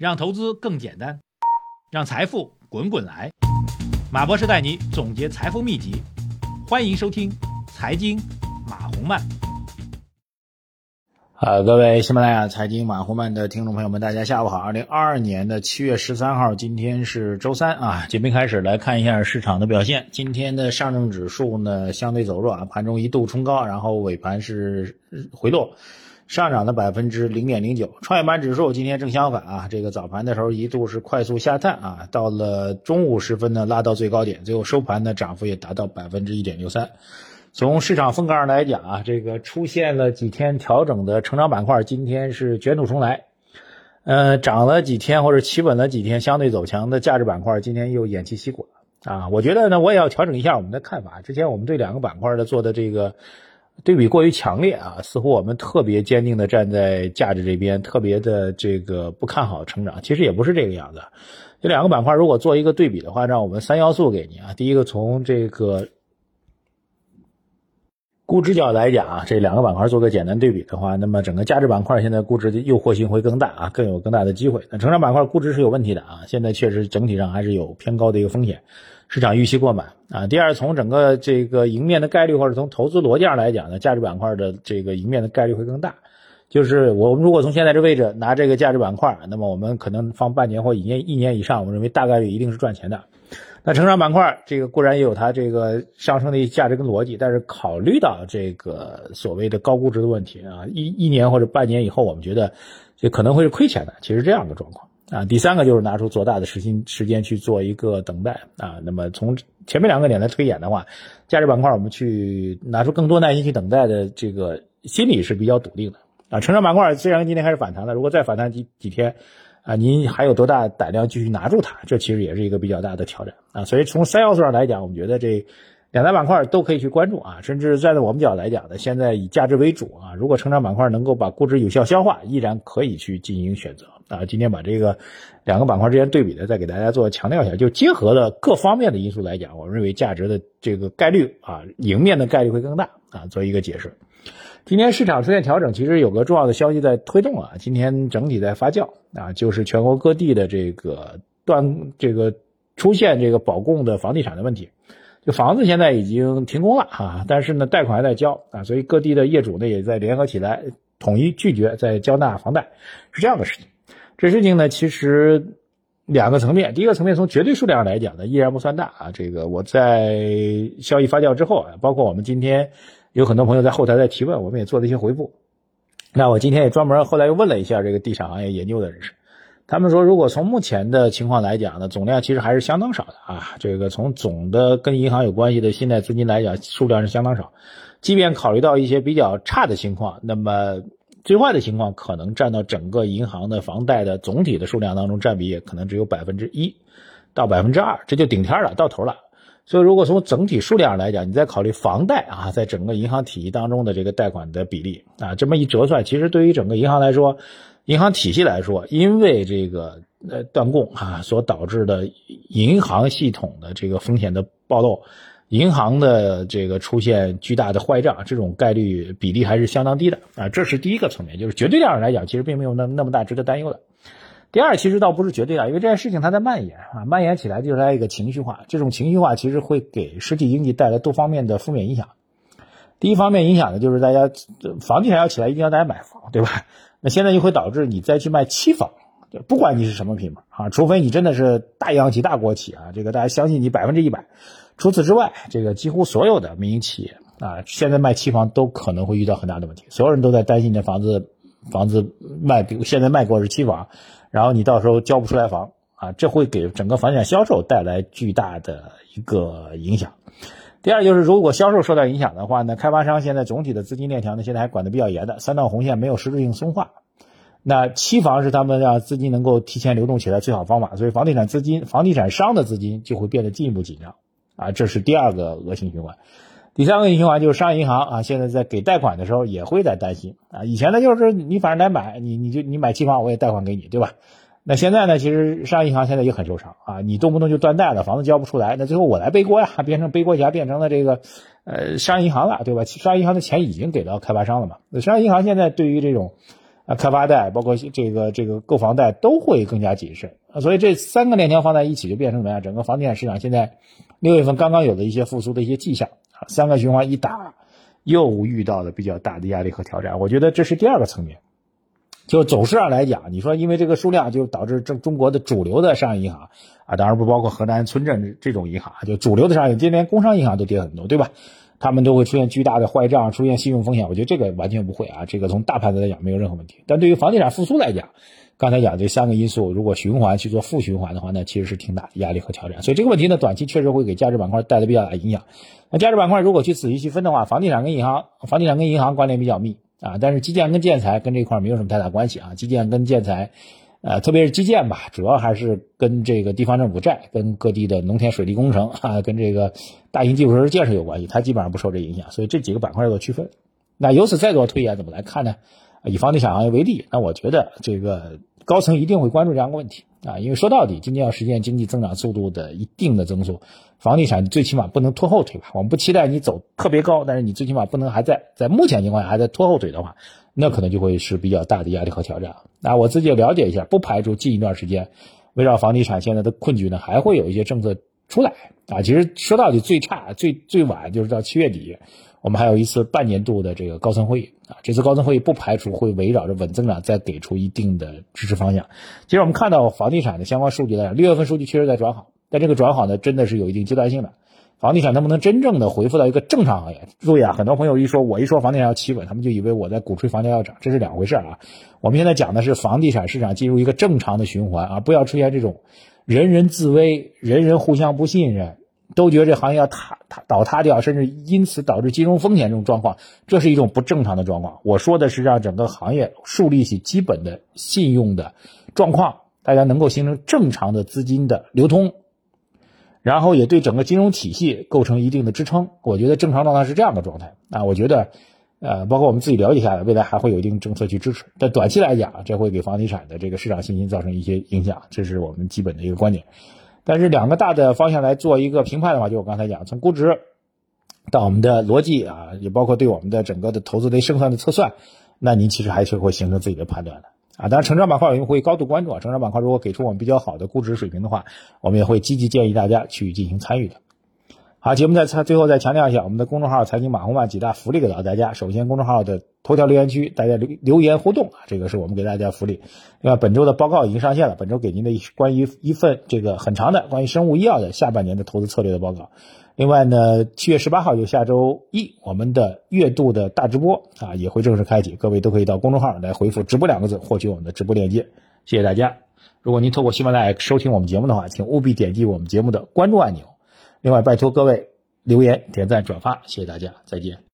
让投资更简单，让财富滚滚来。马博士带你总结财富秘籍，欢迎收听《财经马红漫》。好，各位喜马拉雅财经马红漫的听众朋友们，大家下午好。二零二二年的七月十三号，今天是周三啊。节目开始来看一下市场的表现。今天的上证指数呢相对走弱啊，盘中一度冲高，然后尾盘是回落。上涨的百分之零点零九，创业板指数今天正相反啊，这个早盘的时候一度是快速下探啊，到了中午时分呢拉到最高点，最后收盘呢涨幅也达到百分之一点六三。从市场风格上来讲啊，这个出现了几天调整的成长板块，今天是卷土重来。呃，涨了几天或者企稳了几天，相对走强的价值板块，今天又偃旗息鼓了啊。我觉得呢，我也要调整一下我们的看法。之前我们对两个板块的做的这个。对比过于强烈啊，似乎我们特别坚定的站在价值这边，特别的这个不看好成长。其实也不是这个样子。这两个板块如果做一个对比的话，让我们三要素给你啊。第一个从这个估值角度来讲啊，这两个板块做个简单对比的话，那么整个价值板块现在估值的诱惑性会更大啊，更有更大的机会。那成长板块估值是有问题的啊，现在确实整体上还是有偏高的一个风险。市场预期过满啊。第二，从整个这个赢面的概率，或者从投资逻辑上来讲呢，价值板块的这个赢面的概率会更大。就是我们如果从现在这位置拿这个价值板块，那么我们可能放半年或一年一年以上，我认为大概率一定是赚钱的。那成长板块这个固然也有它这个上升的价值跟逻辑，但是考虑到这个所谓的高估值的问题啊，一一年或者半年以后，我们觉得这可能会是亏钱的。其实这样的状况。啊，第三个就是拿出做大的时间时间去做一个等待啊。那么从前面两个点来推演的话，价值板块我们去拿出更多耐心去等待的这个心理是比较笃定的啊。成长板块虽然今天开始反弹了，如果再反弹几几天啊，您还有多大胆量继续拿住它？这其实也是一个比较大的挑战啊。所以从三要素上来讲，我们觉得这两大板块都可以去关注啊。甚至站在我们角度来讲呢，现在以价值为主啊。如果成长板块能够把估值有效消化，依然可以去进行选择。啊，今天把这个两个板块之间对比的，再给大家做强调一下，就结合了各方面的因素来讲，我们认为价值的这个概率啊，赢面的概率会更大啊，做一个解释。今天市场出现调整，其实有个重要的消息在推动啊，今天整体在发酵啊，就是全国各地的这个断这个出现这个保供的房地产的问题，就房子现在已经停工了哈，但是呢贷款还在交啊，所以各地的业主呢也在联合起来，统一拒绝在交纳房贷，是这样的事情。这事情呢，其实两个层面。第一个层面，从绝对数量上来讲呢，依然不算大啊。这个我在消息发酵之后啊，包括我们今天有很多朋友在后台在提问，我们也做了一些回复。那我今天也专门后来又问了一下这个地产行业研究的人士，他们说，如果从目前的情况来讲呢，总量其实还是相当少的啊。这个从总的跟银行有关系的信贷资金来讲，数量是相当少。即便考虑到一些比较差的情况，那么。最坏的情况可能占到整个银行的房贷的总体的数量当中占比也可能只有百分之一到百分之二，这就顶天了，到头了。所以如果从整体数量上来讲，你再考虑房贷啊，在整个银行体系当中的这个贷款的比例啊，这么一折算，其实对于整个银行来说，银行体系来说，因为这个呃断供啊所导致的银行系统的这个风险的暴露。银行的这个出现巨大的坏账，这种概率比例还是相当低的啊，这是第一个层面，就是绝对量上来讲，其实并没有那那么大值得担忧的。第二，其实倒不是绝对的，因为这件事情它在蔓延啊，蔓延起来就是它一个情绪化，这种情绪化其实会给实体经济带来多方面的负面影响。第一方面影响的就是大家房地产要起来，一定要大家买房，对吧？那现在就会导致你再去卖期房，不管你是什么品牌啊，除非你真的是大央企、大国企啊，这个大家相信你百分之一百。除此之外，这个几乎所有的民营企业啊，现在卖期房都可能会遇到很大的问题。所有人都在担心你的房子，房子卖，现在卖过是期房，然后你到时候交不出来房啊，这会给整个房地产销售带来巨大的一个影响。第二就是，如果销售受到影响的话呢，开发商现在总体的资金链条呢，现在还管得比较严的，三道红线没有实质性松化。那期房是他们让资金能够提前流动起来最好方法，所以房地产资金、房地产商的资金就会变得进一步紧张。啊，这是第二个恶性循环，第三个循环就是商业银行啊，现在在给贷款的时候也会在担心啊。以前呢就是你反正来买，你你就你买期房我也贷款给你，对吧？那现在呢，其实商业银行现在也很受伤啊，你动不动就断贷了，房子交不出来，那最后我来背锅呀，变成背锅侠，变成了这个呃商业银行了，对吧？商业银行的钱已经给到开发商了嘛，那商业银行现在对于这种。啊，开发贷，包括这个这个购房贷都会更加谨慎啊。所以这三个链条放在一起，就变成怎么样？整个房地产市场现在六月份刚刚有的一些复苏的一些迹象，三个循环一打，又遇到了比较大的压力和挑战。我觉得这是第二个层面。就走势上来讲，你说因为这个数量就导致中中国的主流的商业银行啊，当然不包括河南村镇这种银行，就主流的商业，今天工商银行都跌很多，对吧？他们都会出现巨大的坏账，出现信用风险。我觉得这个完全不会啊，这个从大盘子来讲没有任何问题。但对于房地产复苏来讲，刚才讲这三个因素，如果循环去做负循环的话，那其实是挺大的压力和挑战。所以这个问题呢，短期确实会给价值板块带来比较大影响。那价值板块如果去仔细细分的话，房地产跟银行，房地产跟银行关联比较密。啊，但是基建跟建材跟这一块没有什么太大关系啊。基建跟建材，呃，特别是基建吧，主要还是跟这个地方政府债、跟各地的农田水利工程啊，跟这个大型基础设施建设有关系，它基本上不受这影响。所以这几个板块要做区分。那由此再做推演，怎么来看呢？以房地产行业为例，那我觉得这个高层一定会关注这样个问题啊，因为说到底，今年要实现经济增长速度的一定的增速，房地产最起码不能拖后腿吧？我们不期待你走特别高，但是你最起码不能还在在目前情况下还在拖后腿的话，那可能就会是比较大的压力和挑战。那我自己也了解一下，不排除近一段时间围绕房地产现在的困局呢，还会有一些政策出来啊。其实说到底，最差最最晚就是到七月底。我们还有一次半年度的这个高层会议啊，这次高层会议不排除会围绕着稳增长再给出一定的支持方向。其实我们看到房地产的相关数据来讲，六月份数据确实在转好，但这个转好呢，真的是有一定阶段性的。房地产能不能真正的恢复到一个正常行业？注意啊，很多朋友一说我一说房地产要企稳，他们就以为我在鼓吹房价要涨，这是两回事啊。我们现在讲的是房地产市场进入一个正常的循环啊，不要出现这种人人自危、人人互相不信任。都觉得这行业要塌塌倒塌掉，甚至因此导致金融风险这种状况，这是一种不正常的状况。我说的是让整个行业树立起基本的信用的状况，大家能够形成正常的资金的流通，然后也对整个金融体系构成一定的支撑。我觉得正常状态是这样的状态啊。我觉得，呃，包括我们自己了解下来，未来还会有一定政策去支持。但短期来讲，这会给房地产的这个市场信心造成一些影响，这是我们基本的一个观点。但是两个大的方向来做一个评判的话，就我刚才讲，从估值到我们的逻辑啊，也包括对我们的整个的投资的胜算的测算，那您其实还是会形成自己的判断的啊。当然，成长板块我们会高度关注啊，成长板块如果给出我们比较好的估值水平的话，我们也会积极建议大家去进行参与的。好，节目再最后再强调一下，我们的公众号“财经马红漫”几大福利给到大家。首先，公众号的头条留言区，大家留留言互动啊，这个是我们给大家福利。另外，本周的报告已经上线了，本周给您的一关于一份这个很长的关于生物医药的下半年的投资策略的报告。另外呢，七月十八号就下周一，我们的月度的大直播啊也会正式开启，各位都可以到公众号来回复“直播”两个字，获取我们的直播链接。谢谢大家。如果您透过喜马拉雅收听我们节目的话，请务必点击我们节目的关注按钮。另外，拜托各位留言、点赞、转发，谢谢大家，再见。